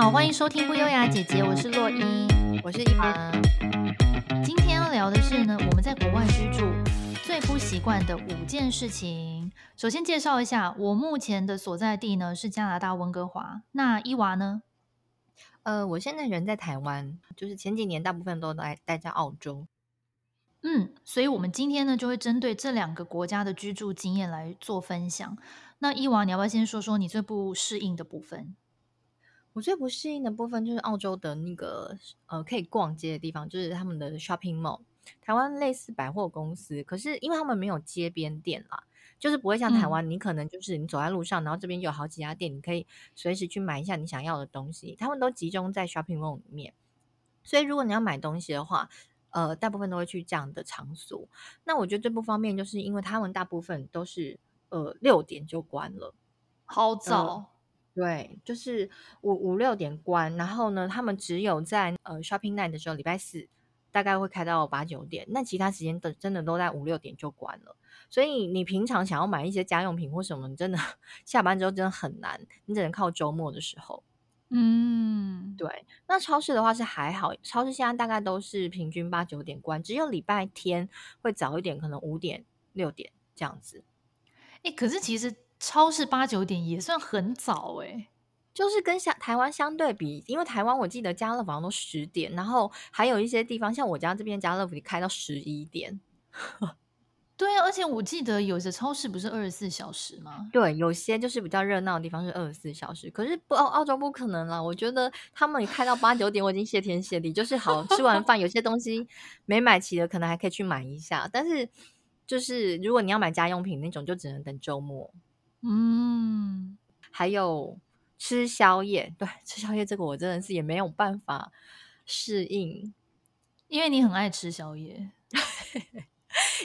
好，欢迎收听不优雅姐姐，我是洛伊，我是一凡。今天要聊的是呢，我们在国外居住最不习惯的五件事情。首先介绍一下，我目前的所在地呢是加拿大温哥华。那伊娃呢？呃，我现在人在台湾，就是前几年大部分都待待在澳洲。嗯，所以我们今天呢就会针对这两个国家的居住经验来做分享。那伊娃，你要不要先说说你最不适应的部分？我最不适应的部分就是澳洲的那个呃可以逛街的地方，就是他们的 shopping mall。台湾类似百货公司，可是因为他们没有街边店啦。就是不会像台湾，你可能就是你走在路上，嗯、然后这边有好几家店，你可以随时去买一下你想要的东西。他们都集中在 shopping mall 里面，所以如果你要买东西的话，呃，大部分都会去这样的场所。那我觉得最不方便，就是因为他们大部分都是呃六点就关了，好早。呃、对，就是五五六点关，然后呢，他们只有在呃 shopping night 的时候，礼拜四大概会开到八九点，那其他时间的真的都在五六点就关了。所以你平常想要买一些家用品或什么，真的 下班之后真的很难，你只能靠周末的时候。嗯，对。那超市的话是还好，超市现在大概都是平均八九点关，只有礼拜天会早一点，可能五点六点这样子。哎，可是其实超市八九点也算很早哎，就是跟相台湾相对比，因为台湾我记得家乐福好像都十点，然后还有一些地方像我家这边家乐福开到十一点。对啊，而且我记得有些超市不是二十四小时吗？对，有些就是比较热闹的地方是二十四小时，可是不澳澳洲不可能啦。我觉得他们开到八九点，我已经谢天谢地。就是好吃完饭，有些东西没买齐的，可能还可以去买一下。但是就是如果你要买家用品那种，就只能等周末。嗯，还有吃宵夜，对，吃宵夜这个我真的是也没有办法适应，因为你很爱吃宵夜。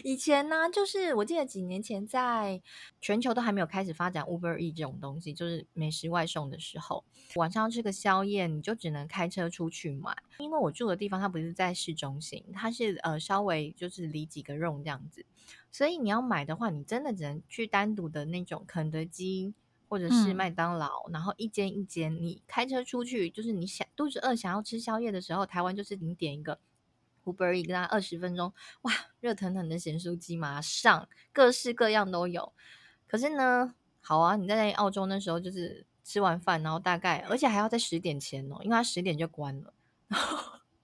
以前呢，就是我记得几年前，在全球都还没有开始发展 Uber Eats 这种东西，就是美食外送的时候，晚上要吃个宵夜，你就只能开车出去买。因为我住的地方它不是在市中心，它是呃稍微就是离几个 room 这样子，所以你要买的话，你真的只能去单独的那种肯德基或者是麦当劳，嗯、然后一间一间，你开车出去，就是你想肚子饿想要吃宵夜的时候，台湾就是你点一个。Uber Eats 跟他二十分钟，哇，热腾腾的咸酥鸡马上各式各样都有。可是呢，好啊，你在澳洲那时候就是吃完饭，然后大概而且还要在十点前哦，因为他十点就关了，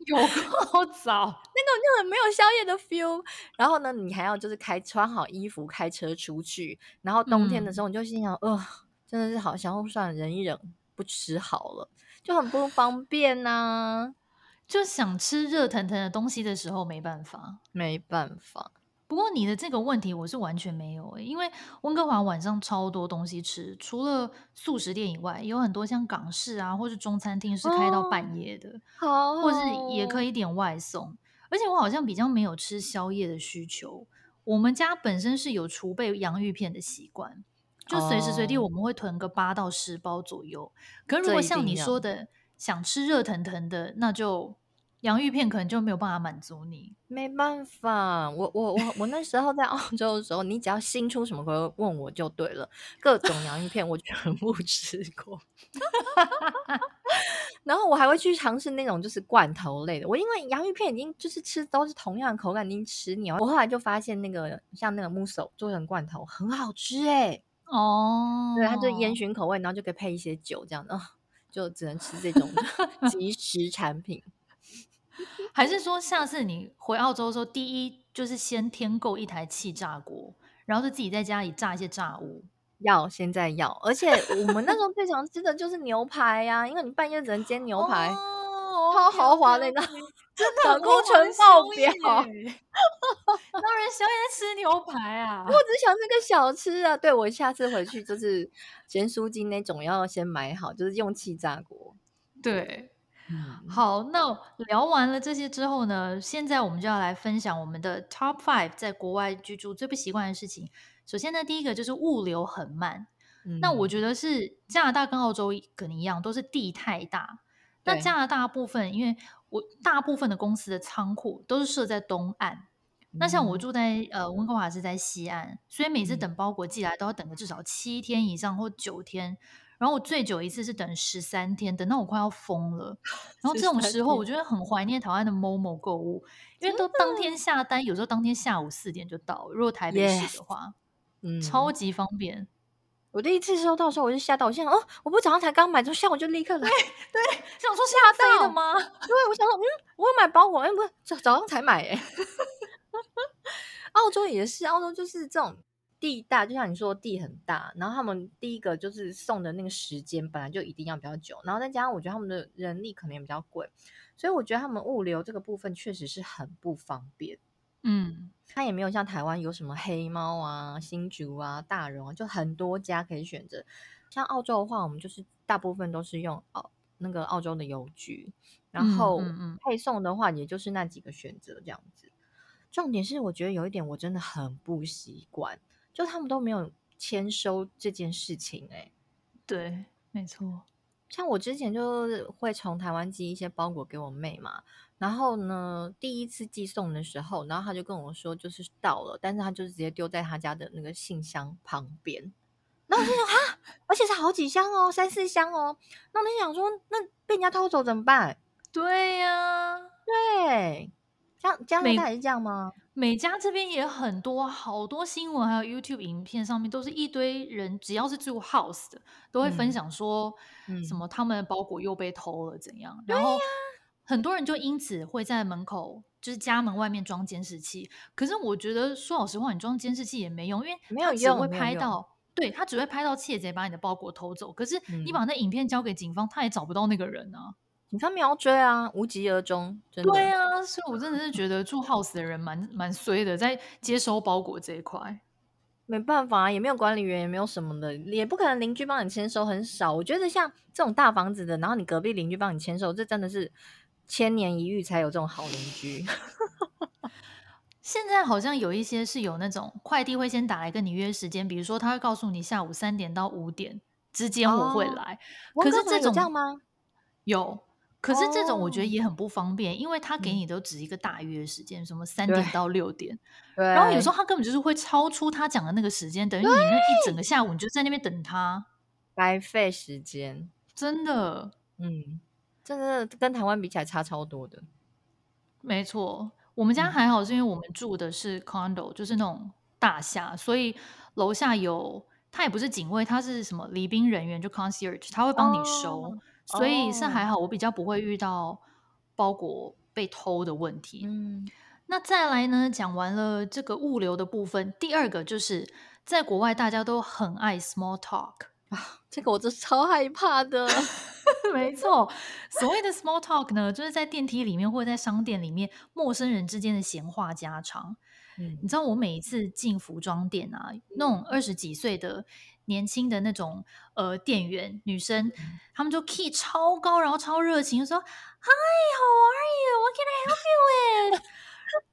有够早，那种就很没有宵夜的 feel。然后呢，你还要就是开穿好衣服开车出去，然后冬天的时候你就心想，呃、嗯，真的是好，想算忍一忍，不吃好了，就很不方便呐、啊。就想吃热腾腾的东西的时候没办法，没办法。不过你的这个问题我是完全没有诶、欸，因为温哥华晚上超多东西吃，除了素食店以外，有很多像港式啊，或是中餐厅是开到半夜的，哦、或是也可以点外送。而且我好像比较没有吃宵夜的需求。我们家本身是有储备洋芋片的习惯，就随时随地我们会囤个八到十包左右。可是如果像你说的，想吃热腾腾的，那就。洋芋片可能就没有办法满足你，没办法。我我我我那时候在澳 洲的时候，你只要新出什么，歌问我就对了。各种洋芋片我全部吃过，然后我还会去尝试那种就是罐头类的。我因为洋芋片已经就是吃都是同样的口感，已经吃腻了。我后来就发现那个像那个 mussel 做成罐头很好吃哎、欸。哦，对，它就烟熏口味，然后就可以配一些酒这样的，就只能吃这种 即食产品。还是说，下次你回澳洲的时候，第一就是先添购一台气炸锅，然后就自己在家里炸一些炸物。要现在要，而且我们那时候最常吃的就是牛排呀、啊，因为你半夜只能煎牛排，哦、超豪华那个，真的工程爆表。当然宵夜吃牛排啊，我只想这个小吃啊。对，我下次回去就是咸酥鸡那种要先买好，就是用气炸锅。对。好，那聊完了这些之后呢，现在我们就要来分享我们的 Top Five 在国外居住最不习惯的事情。首先呢，第一个就是物流很慢。嗯、那我觉得是加拿大跟澳洲可能一样，都是地太大。那加拿大部分，因为我大部分的公司的仓库都是设在东岸。嗯、那像我住在呃温哥华是在西岸，所以每次等包裹寄来都要等个至少七天以上或九天。然后我最久一次是等十三天，等到我快要疯了。然后这种时候，我觉得很怀念台湾的 Momo 购物，因为都当天下单，有时候当天下午四点就到。如果台北市的话，嗯，超级方便。我第一次收到的时候，我就吓到，我想哦，我不早上才刚买，就下午就立刻来。对，想说吓到了吗？对，我想说，嗯，我要买包裹，哎，不是早早上才买，哎。澳洲也是，澳洲就是这种地大，就像你说地很大，然后他们第一个就是送的那个时间本来就一定要比较久，然后再加上我觉得他们的人力可能也比较贵，所以我觉得他们物流这个部分确实是很不方便。嗯，它也没有像台湾有什么黑猫啊、新竹啊、大荣啊，就很多家可以选择。像澳洲的话，我们就是大部分都是用澳那个澳洲的邮局，然后配送的话，也就是那几个选择这样子。重点是，我觉得有一点我真的很不习惯，就他们都没有签收这件事情，欸。哎，对，没错。像我之前就会从台湾寄一些包裹给我妹嘛，然后呢，第一次寄送的时候，然后他就跟我说就是到了，但是他就直接丢在他家的那个信箱旁边。然后我就想 啊，而且是好几箱哦，三四箱哦。那我就想说，那被人家偷走怎么办？对呀、啊，对。加加拿大也是这样吗？美加这边也很多，好多新闻还有 YouTube 影片上面都是一堆人，只要是住 house 的，都会分享说什么他们的包裹又被偷了怎样。嗯、然后很多人就因此会在门口，就是家门外面装监视器。可是我觉得说老实话，你装监视器也没用，因为没有只会拍到，对，他只会拍到窃贼把你的包裹偷走。可是你把那影片交给警方，他也找不到那个人啊。警方，没有追啊，无疾而终。真的。对啊，所以我真的是觉得住 house 的人蛮蛮衰的，在接收包裹这一块，没办法，也没有管理员，也没有什么的，也不可能邻居帮你签收，很少。我觉得像这种大房子的，然后你隔壁邻居帮你签收，这真的是千年一遇才有这种好邻居。现在好像有一些是有那种快递会先打来跟你约时间，比如说他会告诉你下午三点到五点之间我会来，哦、可是这种这样吗？有。可是这种我觉得也很不方便，oh, 因为他给你都只一个大约时间，嗯、什么三点到六点，然后有时候他根本就是会超出他讲的那个时间，等于你那一整个下午你就在那边等他，白费时间，真的，嗯，真的跟台湾比起来差超多的。没错，我们家还好，是因为我们住的是 condo，就是那种大厦，所以楼下有他也不是警卫，他是什么礼宾人员，就 concierge，他会帮你收。Oh. 所以是还好，我比较不会遇到包裹被偷的问题。嗯，那再来呢？讲完了这个物流的部分，第二个就是在国外大家都很爱 small talk 啊，这个我是超害怕的。没错，所谓的 small talk 呢，就是在电梯里面或者在商店里面，陌生人之间的闲话家常。嗯，你知道我每一次进服装店啊，那种二十几岁的。年轻的那种呃店员女生，他们就 key 超高，然后超热情，说 Hi，how are you？What can I help you with？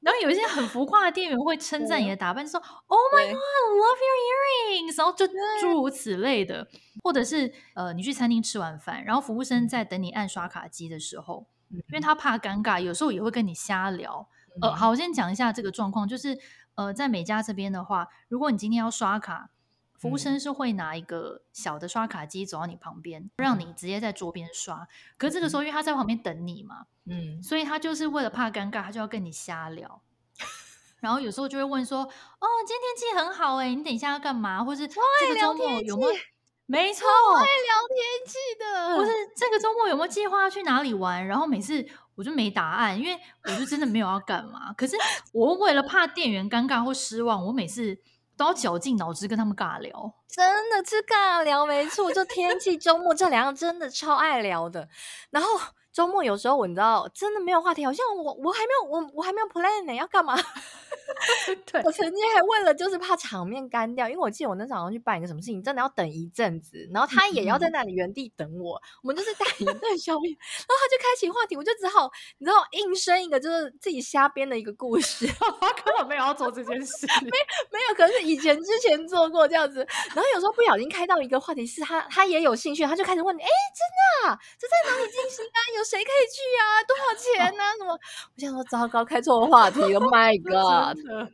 然后有一些很浮夸的店员会称赞你的。打扮，说 Oh my God，love your earrings，然后就诸如此类的，或者是呃你去餐厅吃完饭，然后服务生在等你按刷卡机的时候，因为他怕尴尬，有时候也会跟你瞎聊。呃，好，我先讲一下这个状况，就是呃在美家这边的话，如果你今天要刷卡。服务生是会拿一个小的刷卡机走到你旁边，嗯、让你直接在桌边刷。可是这个时候，因为他在旁边等你嘛，嗯，所以他就是为了怕尴尬，他就要跟你瞎聊。然后有时候就会问说：“哦，今天天气很好哎，你等一下要干嘛？或是这个周末有没有？没错，会聊天气的。或是这个周末有没有计划要去哪里玩？然后每次我就没答案，因为我就真的没有要干嘛。可是我为了怕店员尴尬或失望，我每次。都要绞尽脑汁跟他们尬聊，真的是尬聊，没错。就天气周末这两个真的超爱聊的，然后。周末有时候我你知道真的没有话题，好像我我还没有我我还没有 plan 呢，要干嘛？对，我曾经还为了就是怕场面干掉，因为我记得我那早上去办一个什么事情，真的要等一阵子，然后他也要在那里原地等我，嗯、我们就是打一顿消灭，然后他就开启话题，我就只好你知道硬生一个就是自己瞎编的一个故事，他根本没有要做这件事，没没有，可是以前之前做过这样子，然后有时候不小心开到一个话题是他他也有兴趣，他就开始问你，哎，真的啊，这在哪里进行啊？有。谁可以去啊？多少钱呢、啊？什么？我想说，糟糕，开错话题了。My God，真的，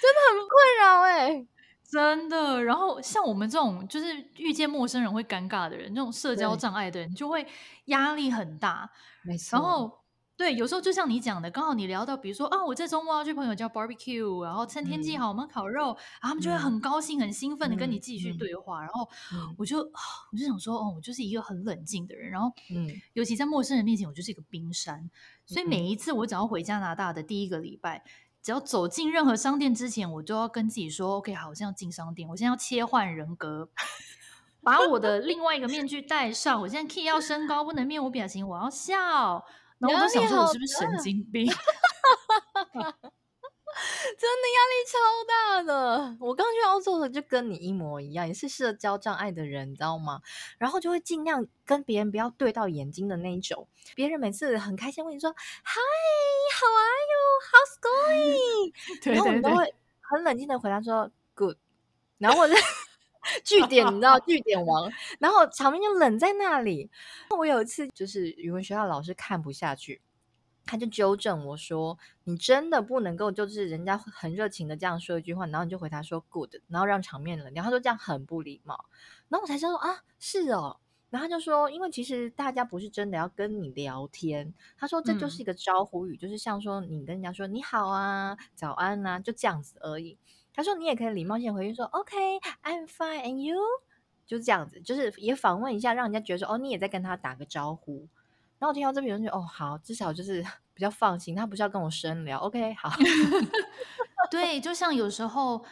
真的很困扰哎、欸。真的。然后像我们这种就是遇见陌生人会尴尬的人，这种社交障碍的人，就会压力很大。没错。然后。对，有时候就像你讲的，刚好你聊到，比如说啊，我这周末要去朋友家 barbecue，然后趁天气好，我们烤肉，然后他们就会很高兴、很兴奋的跟你继续对话。然后我就我就想说，哦，我就是一个很冷静的人。然后，尤其在陌生人面前，我就是一个冰山。所以每一次我只要回加拿大的第一个礼拜，只要走进任何商店之前，我就要跟自己说，OK，好，我现在要进商店，我现在要切换人格，把我的另外一个面具戴上。我现在 key 要升高，不能面无表情，我要笑。然后我就想说，我是不是神经病？真的压力超大的。我刚去澳洲的就跟你一模一样，也是社交障碍的人，你知道吗？然后就会尽量跟别人不要对到眼睛的那一种。别人每次很开心问你说 “Hi，how are you？How's going？” 然后我们都会很冷静的回答说 “Good”。然后我就。句点，你知道据点王，然后场面就冷在那里。我有一次就是语文学校老师看不下去，他就纠正我说：“你真的不能够就是人家很热情的这样说一句话，然后你就回答说 good，然后让场面冷掉。”他说这样很不礼貌。然后我才知道啊，是哦。然后他就说，因为其实大家不是真的要跟你聊天，他说这就是一个招呼语，嗯、就是像说你跟人家说你好啊、早安啊，就这样子而已。他说：“你也可以礼貌性回应说，OK，I'm fine and you，就是这样子，就是也访问一下，让人家觉得说，哦，你也在跟他打个招呼。然后我听到这边，我就觉得，哦，好，至少就是 比较放心，他不是要跟我深聊，OK，好。对，就像有时候，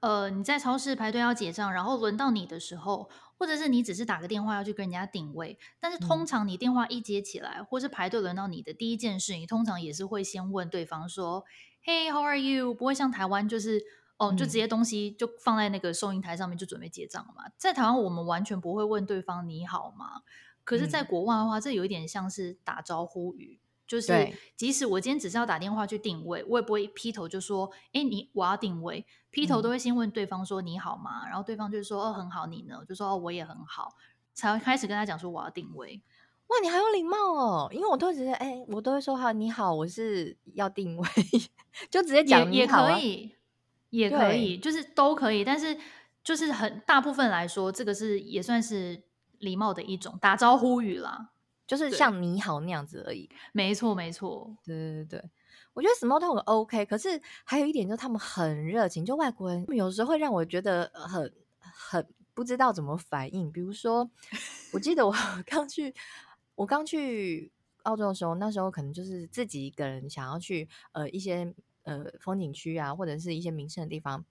呃，你在超市排队要结账，然后轮到你的时候，或者是你只是打个电话要去跟人家定位，但是通常你电话一接起来，嗯、或是排队轮到你的第一件事，你通常也是会先问对方说，Hey，how are you？不会像台湾就是。哦，就直接东西就放在那个收银台上面，就准备结账了嘛。在台湾，我们完全不会问对方你好吗？可是，在国外的话，这有一点像是打招呼语，就是即使我今天只是要打电话去定位，我也不会劈头就说：“哎，你我要定位。”劈头都会先问对方说：“你好吗？”然后对方就说：“哦，很好，你呢？”就说：“哦，我也很好。”才会开始跟他讲说：“我要定位。”哇，你还有礼貌哦！因为我都会直接哎，我都会说：“好，你好，我是要定位。” 就直接讲你好啊。也可以。也可以，就是都可以，但是就是很大部分来说，这个是也算是礼貌的一种打招呼语啦，就是像你好那样子而已。没错，没错，对对对，我觉得 small talk OK，可是还有一点就是他们很热情，就外国人有时候会让我觉得很很不知道怎么反应。比如说，我记得我 刚去我刚去澳洲的时候，那时候可能就是自己一个人想要去呃一些。呃，风景区啊，或者是一些名胜的地方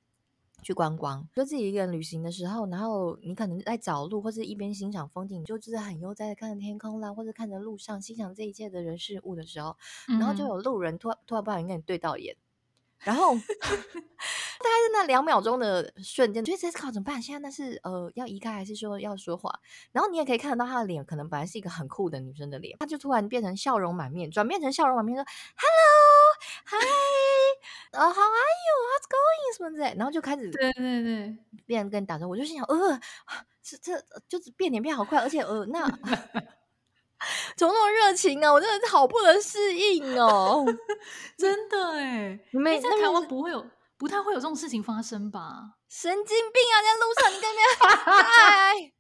去观光，就自己一个人旅行的时候，然后你可能在找路，或者一边欣赏风景，就就是很悠哉的看着天空啦，或者看着路上欣赏这一切的人事物的时候，然后就有路人突然突然不小心跟你对到眼，然后 大概是那两秒钟的瞬间，觉得这考怎么办？现在那是呃要移开还是说要说话？然后你也可以看得到他的脸，可能本来是一个很酷的女生的脸，他就突然变成笑容满面，转变成笑容满面说 “hello，hi”。呃、uh,，How are you? What's going? 什么之类，然后就开始对对对，变跟你打招呼，我就心想，呃，这这就是变脸变好快，而且呃，那 怎么那么热情啊？我真的是好不能适应哦，真的哎，你们在台湾不会有，不太会有这种事情发生吧？神经病啊，在路上你跟别人嗨，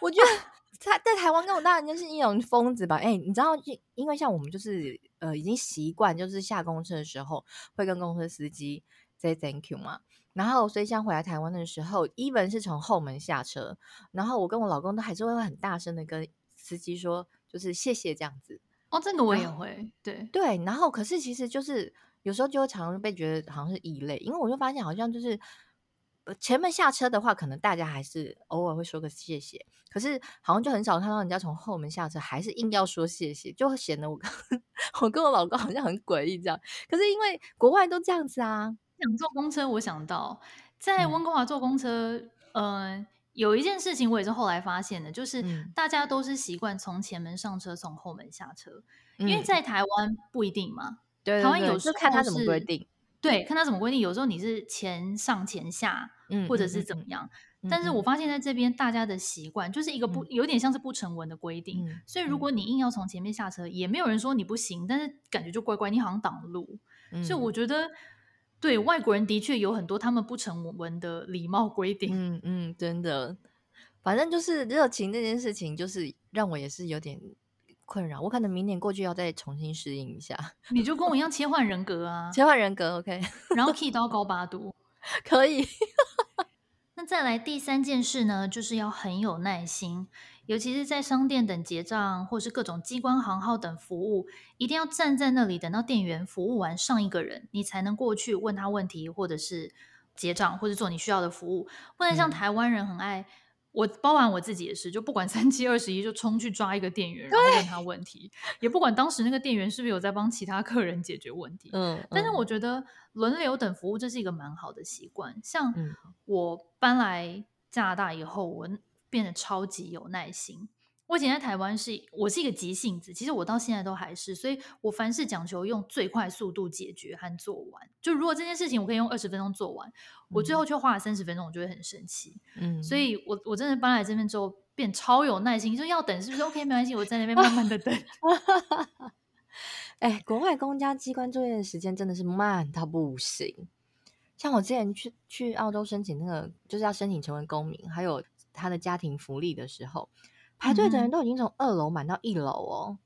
我觉得 他在台湾跟我大人就是一种疯子吧？哎，你知道，因为像我们就是。呃，已经习惯就是下公车的时候会跟公车司机 say thank you 嘛，然后所以像回来台湾的时候，even 是从后门下车，然后我跟我老公都还是会很大声的跟司机说，就是谢谢这样子。哦，这个我也会，对对。然后可是其实就是有时候就会常常被觉得好像是异类，因为我就发现好像就是。前面下车的话，可能大家还是偶尔会说个谢谢，可是好像就很少看到人家从后门下车，还是硬要说谢谢，就显得我跟 我跟我老公好像很诡异这样。可是因为国外都这样子啊，想坐公车，我想到在温哥华坐公车，嗯、呃，有一件事情我也是后来发现的，就是大家都是习惯从前门上车，从后门下车，因为在台湾不一定嘛，对，台湾有时候看他怎么规定。对，看他怎么规定。有时候你是前上前下，嗯，或者是怎么样。但是我发现在这边大家的习惯就是一个不、嗯、有点像是不成文的规定、嗯。所以如果你硬要从前面下车、嗯，也没有人说你不行，但是感觉就乖乖，你好像挡路、嗯。所以我觉得对，外国人的确有很多他们不成文的礼貌规定。嗯嗯，真的，反正就是热情这件事情，就是让我也是有点困扰。我可能明年过去要再重新适应一下。你就跟我一样切换人格啊，切换人格，OK。然后 key 到高八度，可以。那再来第三件事呢，就是要很有耐心。尤其是在商店等结账，或是各种机关行号等服务，一定要站在那里等到店员服务完上一个人，你才能过去问他问题，或者是结账，或者做你需要的服务。不能像台湾人很爱，嗯、我包完我自己也是，就不管三七二十一就冲去抓一个店员，然后问他问题，也不管当时那个店员是不是有在帮其他客人解决问题。嗯，嗯，但是我觉得轮流等服务这是一个蛮好的习惯。像我搬来加拿大以后，我。变得超级有耐心。我以前在台湾是，我是一个急性子，其实我到现在都还是，所以我凡事讲求用最快速度解决和做完。就如果这件事情我可以用二十分钟做完，我最后却花了三十分钟，我就会很生气。嗯，所以我我真的搬来这边之后变超有耐心，就要等是不是？OK，没关系，我在那边慢慢的等。哎，国外公家机关作业的时间真的是慢到不行。像我之前去去澳洲申请那个，就是要申请成为公民，还有。他的家庭福利的时候，排队的人都已经从二楼满到一楼哦，嗯、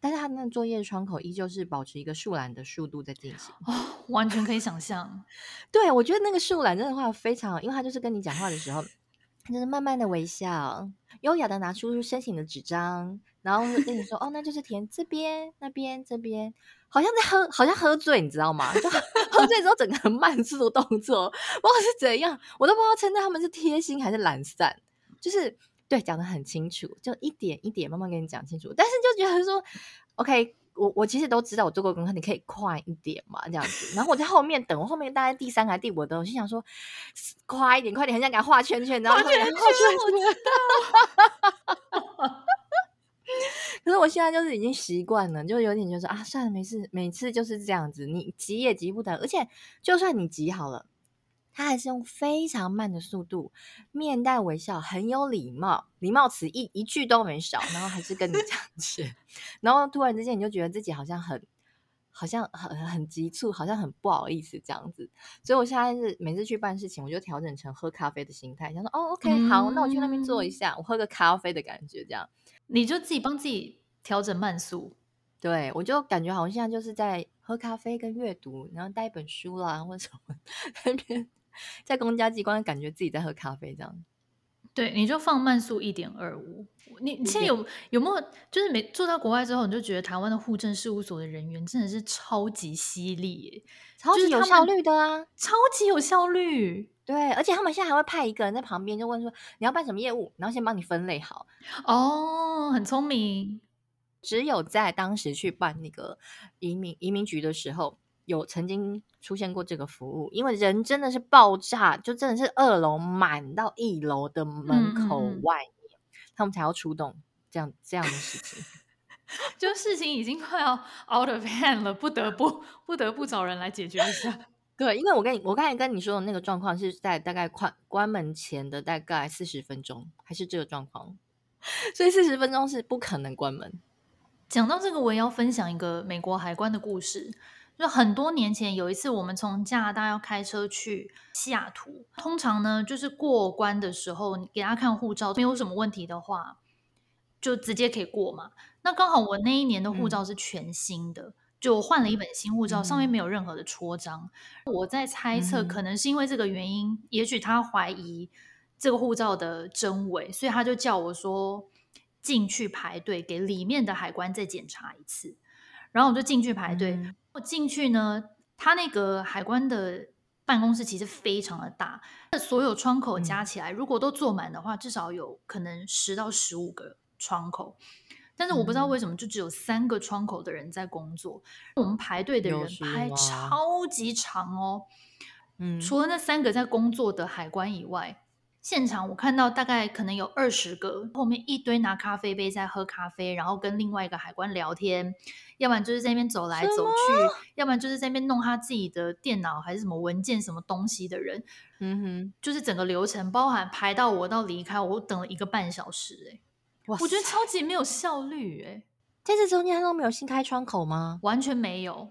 但是他那个作业窗口依旧是保持一个树懒的速度在进行，哦，完全可以想象。对，我觉得那个树懒真的话非常好，因为他就是跟你讲话的时候，他就是慢慢的微笑，优雅的拿出申请的纸张，然后跟你说，哦，那就是填这边、那边、这边，好像在喝，好像喝醉，你知道吗？就喝醉之后整个很 慢速的动作，不知道是怎样，我都不知道称赞他们是贴心还是懒散。就是对，讲的很清楚，就一点一点慢慢跟你讲清楚。但是就觉得说，OK，我我其实都知道，我做过功课，你可以快一点嘛，这样子。然后我在后面等，我后面大概第三个还是第五个，我心想说，快一点，快点，很想给他画圈圈，然后画圈圈，可是我现在就是已经习惯了，就有点就是啊，算了，没事，每次就是这样子，你急也急不得，而且就算你急好了。他还是用非常慢的速度，面带微笑，很有礼貌，礼貌词一一句都没少，然后还是跟你讲解 然后突然之间你就觉得自己好像很，好像很很急促，好像很不好意思这样子。所以我现在是每次去办事情，我就调整成喝咖啡的心态，想说哦，OK，好，那我去那边坐一下，我喝个咖啡的感觉，这样你就自己帮自己调整慢速，对，我就感觉好像就是在喝咖啡跟阅读，然后带一本书啦或者什么 那边。在公家机关，感觉自己在喝咖啡这样。对，你就放慢速一点二五。你你现在有有没有就是没住到国外之后，你就觉得台湾的户政事务所的人员真的是超级犀利，超级有效率的啊，超级有效率。对，而且他们现在还会派一个人在旁边，就问说你要办什么业务，然后先帮你分类好。哦，很聪明。只有在当时去办那个移民移民局的时候。有曾经出现过这个服务，因为人真的是爆炸，就真的是二楼满到一楼的门口外面，嗯、他们才要出动这样这样的事情，就事情已经快要 out of hand 了，不得不不得不找人来解决一下。对，因为我跟你我刚才跟你说的那个状况是在大概关关门前的大概四十分钟，还是这个状况，所以四十分钟是不可能关门。讲到这个，我也要分享一个美国海关的故事。就很多年前有一次，我们从加拿大要开车去西雅图。通常呢，就是过关的时候，你给他看护照，没有什么问题的话，就直接可以过嘛。那刚好我那一年的护照是全新的，嗯、就换了一本新护照，上面没有任何的戳章。嗯、我在猜测，可能是因为这个原因，嗯、也许他怀疑这个护照的真伪，所以他就叫我说进去排队，给里面的海关再检查一次。然后我就进去排队。嗯我进去呢，他那个海关的办公室其实非常的大，那所有窗口加起来，如果都坐满的话，至少有可能十到十五个窗口。但是我不知道为什么就只有三个窗口的人在工作，我们排队的人排超级长哦。嗯，除了那三个在工作的海关以外。现场我看到大概可能有二十个，后面一堆拿咖啡杯在喝咖啡，然后跟另外一个海关聊天，要不然就是在那边走来走去，要不然就是在那边弄他自己的电脑还是什么文件什么东西的人。嗯哼，就是整个流程包含排到我到离开，我等了一个半小时，欸，哎，哇，我觉得超级没有效率，欸，哎，在这中间他都没有新开窗口吗？完全没有，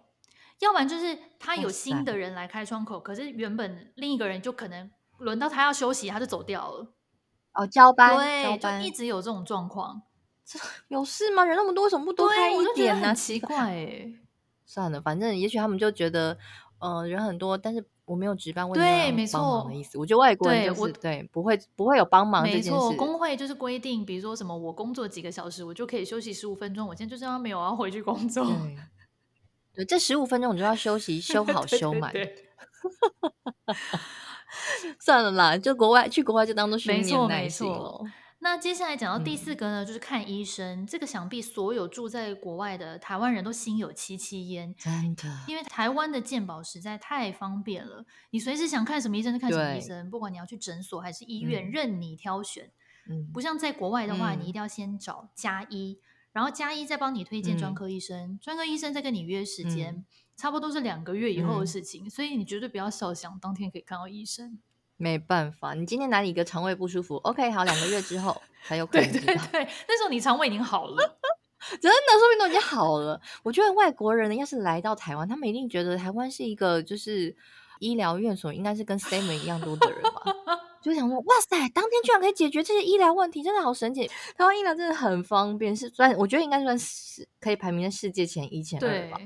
要不然就是他有新的人来开窗口，可是原本另一个人就可能轮到他要休息，他就走掉了。哦，交班，对，就一直有这种状况。这有事吗？人那么多，为什么不多开一点呢？奇怪哎、欸。算了，反正也许他们就觉得，呃，人很多，但是我没有值班，对，没错的意思。我觉得外国人就是对，对，不会不会有帮忙这件事。没错，工会就是规定，比如说什么，我工作几个小时，我就可以休息十五分钟。我今天就这样没有要回去工作。对，对这十五分钟我就要休息，休好休满。对对对 算了啦，就国外去国外就当做训练耐心了。那接下来讲到第四个呢，嗯、就是看医生。这个想必所有住在国外的台湾人都心有戚戚焉，真的，因为台湾的健保实在太方便了，你随时想看什么医生就看什么医生，不管你要去诊所还是医院，嗯、任你挑选。嗯，不像在国外的话，嗯、你一定要先找加医，然后加医再帮你推荐专科医生，嗯、专科医生再跟你约时间，嗯、差不多是两个月以后的事情，嗯、所以你绝对不要设想当天可以看到医生。没办法，你今天哪里一个肠胃不舒服？OK，好，两个月之后才有可能。对对对，那时候你肠胃已经好了，真的，说不定都已经好了。我觉得外国人要是来到台湾，他们一定觉得台湾是一个就是医疗院所，应该是跟 s t a m e n 一样多的人吧？就想说，哇塞，当天居然可以解决这些医疗问题，真的好神奇！台湾医疗真的很方便，是算我觉得应该算是可以排名在世界前一前二吧。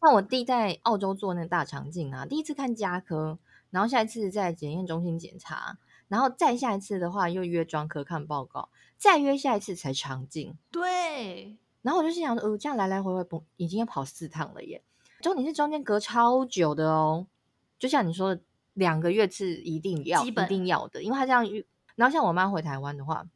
像我弟在澳洲做那个大肠镜啊，第一次看加科。然后下一次在检验中心检查，然后再下一次的话又约专科看报告，再约下一次才肠镜。对。然后我就心想，呃，这样来来回回不已经要跑四趟了耶！重点是中间隔超久的哦，就像你说的，两个月是一定要一定要的，因为他这样。然后像我妈回台湾的话。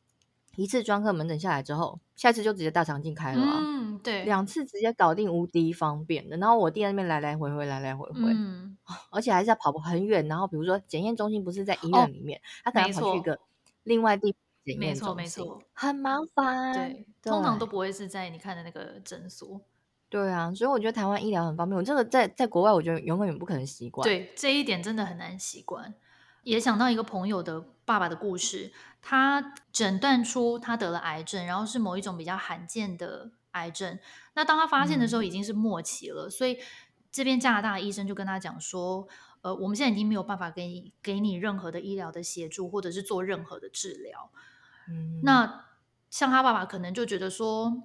一次专科门诊下来之后，下次就直接大肠镜开了啊。嗯，对，两次直接搞定，无敌方便的。然后我弟在那边来来回回，来来回回，嗯，而且还是要跑很远。然后比如说检验中心不是在医院里面，哦、他可能跑去一个另外地检验中心，没错，没错，很麻烦。对，对通常都不会是在你看的那个诊所。对啊，所以我觉得台湾医疗很方便。我这个在在国外，我觉得永远不可能习惯。对，这一点真的很难习惯。也想到一个朋友的爸爸的故事，他诊断出他得了癌症，然后是某一种比较罕见的癌症。那当他发现的时候，已经是末期了，嗯、所以这边加拿大的医生就跟他讲说：“呃，我们现在已经没有办法给你给你任何的医疗的协助，或者是做任何的治疗。嗯”那像他爸爸可能就觉得说。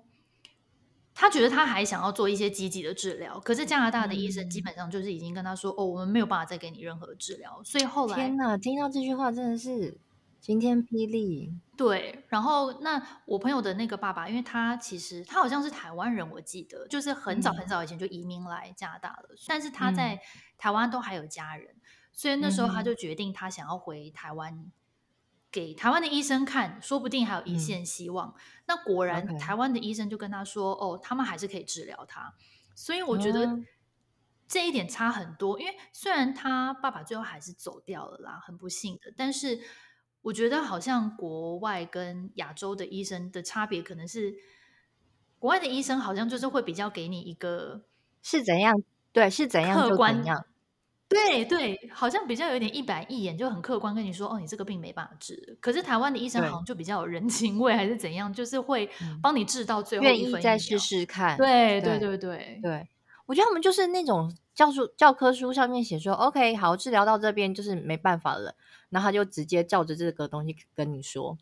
他觉得他还想要做一些积极的治疗，可是加拿大的医生基本上就是已经跟他说：“嗯、哦，我们没有办法再给你任何治疗。”所以后来，天哪，听到这句话真的是晴天霹雳。对，然后那我朋友的那个爸爸，因为他其实他好像是台湾人，我记得就是很早很早以前就移民来加拿大了，嗯、但是他在台湾都还有家人，所以那时候他就决定他想要回台湾。给台湾的医生看，说不定还有一线希望。嗯、那果然，Okay. 台湾的医生就跟他说：“哦，他们还是可以治疗他。”所以我觉得这一点差很多。嗯、因为虽然他爸爸最后还是走掉了啦，很不幸的，但是我觉得好像国外跟亚洲的医生的差别，可能是国外的医生好像就是会比较给你一个是怎样，对，是怎样就怎样。对对，好像比较有点一板一眼，就很客观跟你说，哦，你这个病没办法治。可是台湾的医生好像就比较有人情味，还是怎样，就是会帮你治到最后愿意再试试看。对对对对对，我觉得他们就是那种教书教科书上面写说，OK，好，治疗到这边就是没办法了，然后他就直接照着这个东西跟你说。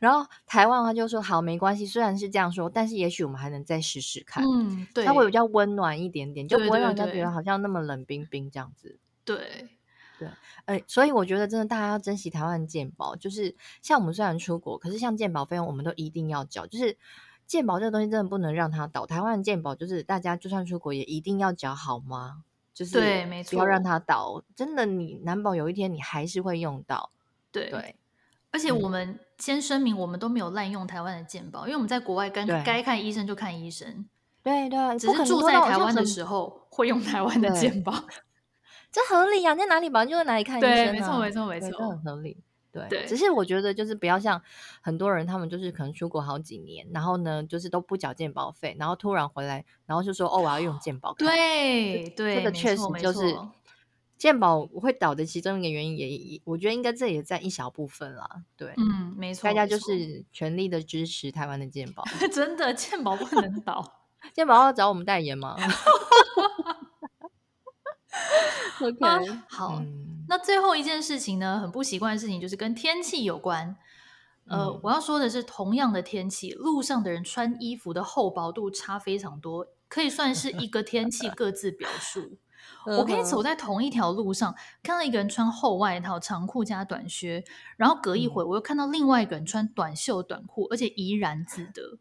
然后台湾他就说，好，没关系，虽然是这样说，但是也许我们还能再试试看。嗯，对，他会比较温暖一点点，就不会让人家觉得好像那么冷冰冰这样子。对，对，哎，所以我觉得真的大家要珍惜台湾的健保，就是像我们虽然出国，可是像健保费用我们都一定要缴，就是健保这个东西真的不能让它倒。台湾的健保就是大家就算出国也一定要缴，好吗？就是对，没错，不要让它倒。真的，你难保有一天你还是会用到。对对，而且我们先声明，我们都没有滥用台湾的健保，因为我们在国外该该看医生就看医生。对对，只是住在台湾的时候会用台湾的健保。这合理呀、啊，在哪里保就在哪里看医生、啊、对，没错，没错，没错，这很合理。对，对只是我觉得就是不要像很多人，他们就是可能出国好几年，然后呢，就是都不缴健保费，然后突然回来，然后就说哦，我要用健保。对对，这个确实就是健保会倒的其中一个原因也，也我觉得应该这也在一小部分啦。对，嗯，没错，大家就是全力的支持台湾的健保。真的，健保不能倒，健保要找我们代言吗？OK，、啊、好、嗯。那最后一件事情呢，很不习惯的事情就是跟天气有关。呃、嗯，我要说的是，同样的天气，路上的人穿衣服的厚薄度差非常多，可以算是一个天气各自表述。我可以走在同一条路上，看到一个人穿厚外套、长裤加短靴，然后隔一会，我又看到另外一个人穿短袖短裤，而且怡然自得。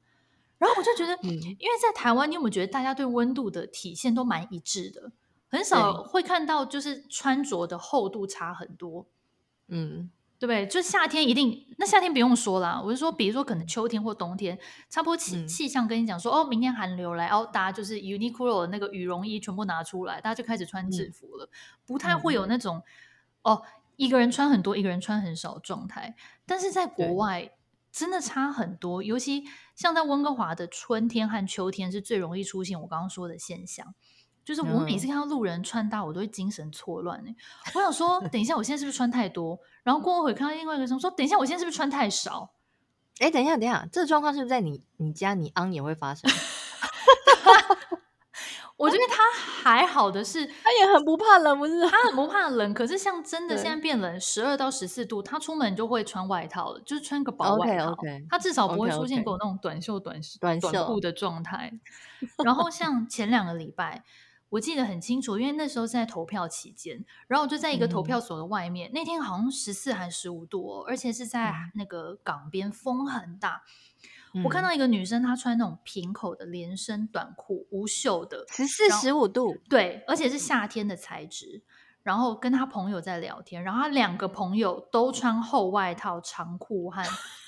然后我就觉得，因为在台湾，你有没有觉得大家对温度的体现都蛮一致的？很少会看到就是穿着的厚度差很多。嗯。对不对？就夏天一定，那夏天不用说啦。我是说，比如说可能秋天或冬天，差不多气、嗯、气象跟你讲说，哦，明天寒流来，然后大家就是 Uniqlo 的那个羽绒衣全部拿出来，大家就开始穿制服了，嗯、不太会有那种、嗯、哦，一个人穿很多，一个人穿很少状态。但是在国外真的差很多，尤其像在温哥华的春天和秋天是最容易出现我刚刚说的现象。就是我每次看到路人穿搭，我都会精神错乱、欸、我想说，等一下，我现在是不是穿太多？然后过会看到另外一个人说，等一下，我现在是不是穿太少？哎，等一下，等一下，这个状况是不是在你你家你昂也会发生？我觉得他还好的是，他也很不怕冷，不是？他很不怕冷，可是像真的现在变冷，十二到十四度，他出门就会穿外套了，就是穿个薄外套。Okay, okay. 他至少不会出现给我那种短袖短、短短裤的状态。然后像前两个礼拜。我记得很清楚，因为那时候是在投票期间，然后我就在一个投票所的外面。嗯、那天好像十四还十五度哦，而且是在那个港边，风很大、嗯。我看到一个女生，她穿那种平口的连身短裤，无袖的，十四十五度，对，而且是夏天的材质。然后跟她朋友在聊天，然后她两个朋友都穿厚外套、长裤和。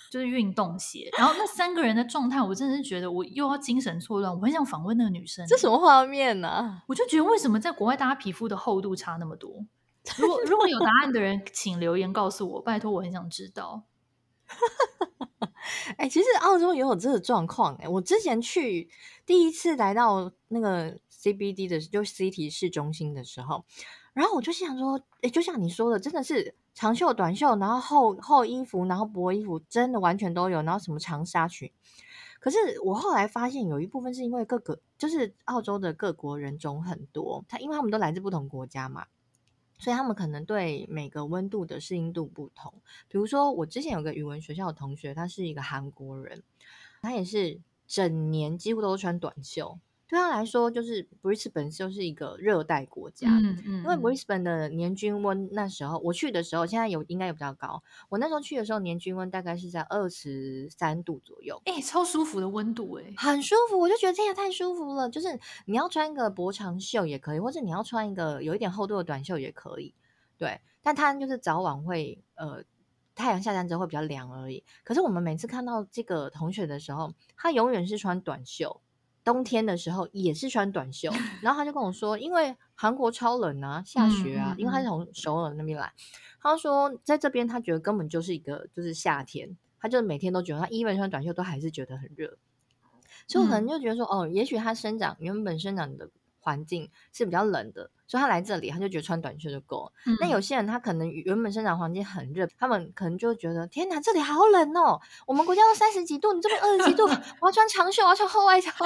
就是运动鞋，然后那三个人的状态，我真的是觉得我又要精神错乱。我很想访问那个女生，这什么画面呢、啊？我就觉得为什么在国外大家皮肤的厚度差那么多？如果如果有答案的人，请留言告诉我，拜托，我很想知道。哎、欸，其实澳洲也有这个状况哎。我之前去第一次来到那个 CBD 的，就 City 市中心的时候，然后我就想说，哎、就像你说的，真的是。长袖、短袖，然后厚厚衣服，然后薄衣服，真的完全都有。然后什么长纱裙，可是我后来发现有一部分是因为各个就是澳洲的各国人种很多，他因为他们都来自不同国家嘛，所以他们可能对每个温度的适应度不同。比如说，我之前有个语文学校的同学，他是一个韩国人，他也是整年几乎都穿短袖。对他来说，就是 Brisbane 就是一个热带国家，嗯嗯，因为 Brisbane 的年均温那时候我去的时候，现在有应该有比较高。我那时候去的时候，年均温大概是在二十三度左右，哎、欸，超舒服的温度、欸，哎，很舒服，我就觉得这也太舒服了。就是你要穿一个薄长袖也可以，或者你要穿一个有一点厚度的短袖也可以，对。但它就是早晚会呃太阳下山之后会比较凉而已。可是我们每次看到这个同学的时候，他永远是穿短袖。冬天的时候也是穿短袖，然后他就跟我说，因为韩国超冷啊，下雪啊，因为他是从首尔那边来，他说在这边他觉得根本就是一个就是夏天，他就每天都觉得他一般穿短袖都还是觉得很热，所以我可能就觉得说，哦，也许他生长原本生长的环境是比较冷的。所以他来这里，他就觉得穿短袖就够了。那、嗯、有些人他可能原本生长环境很热，他们可能就觉得天哪，这里好冷哦！我们国家都三十几度，你这边二十几度，我要穿长袖，我要穿厚外套，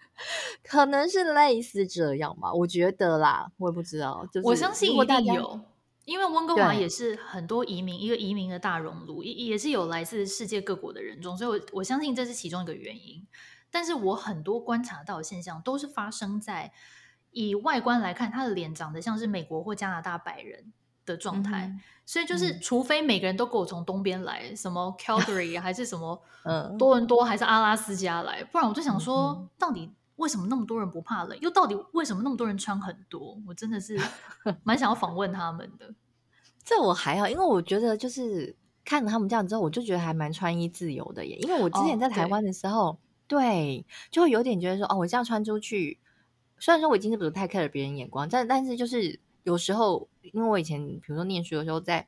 可能是类似这样吧？我觉得啦，我也不知道。就是、我相信一定有，因为温哥华也是很多移民，一个移民的大熔炉，也也是有来自世界各国的人种，所以我我相信这是其中一个原因。但是我很多观察到的现象都是发生在。以外观来看，他的脸长得像是美国或加拿大白人的状态，嗯、所以就是除非每个人都给我从东边来，嗯、什么 Calgary 还是什么 多伦多还是阿拉斯加来，不然我就想说，嗯、到底为什么那么多人不怕冷？又到底为什么那么多人穿很多？我真的是 蛮想要访问他们的。这我还好，因为我觉得就是看了他们这样之后，我就觉得还蛮穿衣自由的耶。因为我之前在台湾的时候，哦、对，对，就会有点觉得说，哦，我这样穿出去。虽然说我已经是不是太 care 别人眼光，但但是就是有时候，因为我以前比如说念书的时候在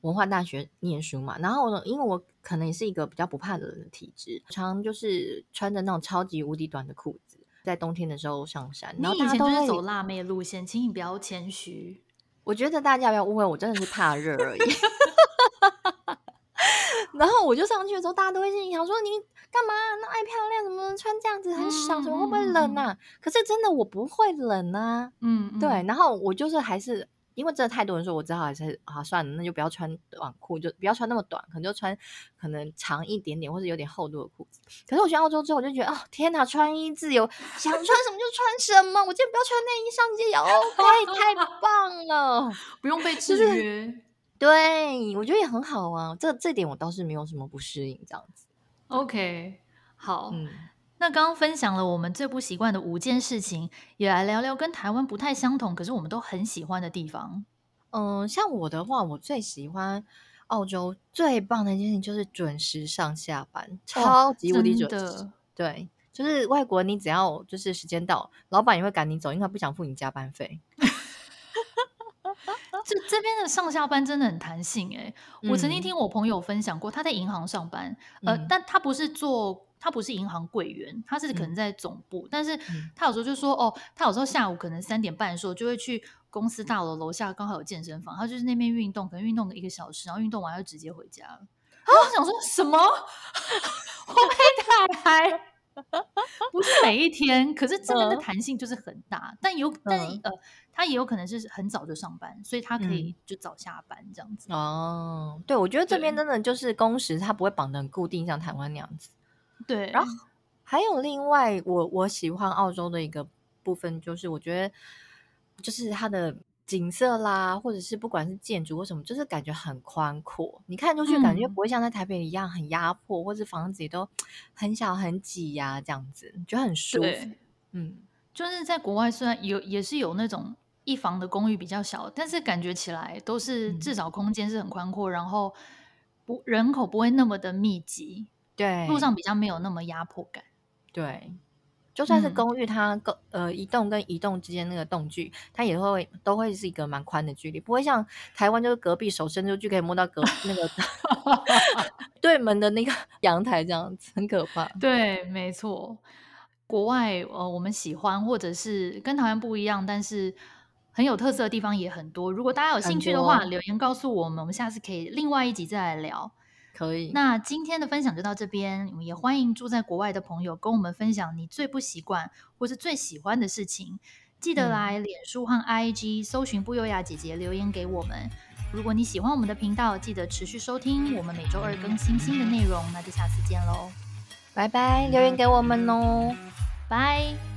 文化大学念书嘛，然后呢，因为我可能也是一个比较不怕冷的体质，常常就是穿着那种超级无敌短的裤子，在冬天的时候上山。然后大家都是走辣妹路线，请你不要谦虚。我觉得大家不要误会，我真的是怕热而已。然后我就上去的时候，大家都会心里想说：“你干嘛那爱漂亮？怎么穿这样子很少？怎么会不会冷啊？”嗯、可是真的我不会冷啊。嗯，对。然后我就是还是。因为真的太多人说，我只好还是啊算了，那就不要穿短裤，就不要穿那么短，可能就穿可能长一点点或者有点厚度的裤子。可是我去澳洲之后，我就觉得哦天哪，穿衣自由，想穿什么就穿什么，我今天不要穿内衣上街也 OK，太棒了，不用被制约。对，我觉得也很好啊，这这点我倒是没有什么不适应这样子。OK，好。嗯那刚刚分享了我们最不习惯的五件事情，也来聊聊跟台湾不太相同，可是我们都很喜欢的地方。嗯，像我的话，我最喜欢澳洲最棒的一件事情就是准时上下班，超级无敌准时。哦，对，就是外国你只要就是时间到，老板也会赶你走，因为他不想付你加班费。这这边的上下班真的很弹性哎、欸，我曾经听我朋友分享过，他在银行上班，嗯、呃，但他不是做。他不是银行柜员，他是可能在总部，嗯、但是他有时候就说，哦，他有时候下午可能三点半的时候就会去公司大楼楼下刚好有健身房，他就是那边运动，可能运动个一个小时，然后运动完就直接回家了。啊、我想说什么？我被打开，不是每一天，可是这边的弹性就是很大，嗯、但有，但是呃，他也有可能是很早就上班，所以他可以就早下班这样子。哦，对，我觉得这边真的就是工时，他不会绑得很固定，像台湾那样子。对，然后还有另外，我我喜欢澳洲的一个部分，就是我觉得就是它的景色啦，或者是不管是建筑或什么，就是感觉很宽阔。你看出去感觉不会像在台北一样很压迫，嗯、或者房子也都很小很挤呀、啊，这样子觉得很舒服。嗯，就是在国外虽然有也是有那种一房的公寓比较小，但是感觉起来都是至少空间是很宽阔，嗯、然后不人口不会那么的密集。对，路上比较没有那么压迫感。对，就算是公寓，它呃一栋跟一栋之间那个栋距，它也会都会是一个蛮宽的距离，不会像台湾就是隔壁手伸出去可以摸到隔那个 对门的那个 阳台这样子，很可怕。对，没错。国外呃，我们喜欢或者是跟台湾不一样，但是很有特色的地方也很多。如果大家有兴趣的话，留言告诉我们，我们下次可以另外一集再来聊。可以。那今天的分享就到这边，也欢迎住在国外的朋友跟我们分享你最不习惯或是最喜欢的事情。记得来脸书和 IG 搜寻不优雅姐姐留言给我们。如果你喜欢我们的频道，记得持续收听，我们每周二更新新的内容。那就下次见喽，拜拜！留言给我们哦，拜。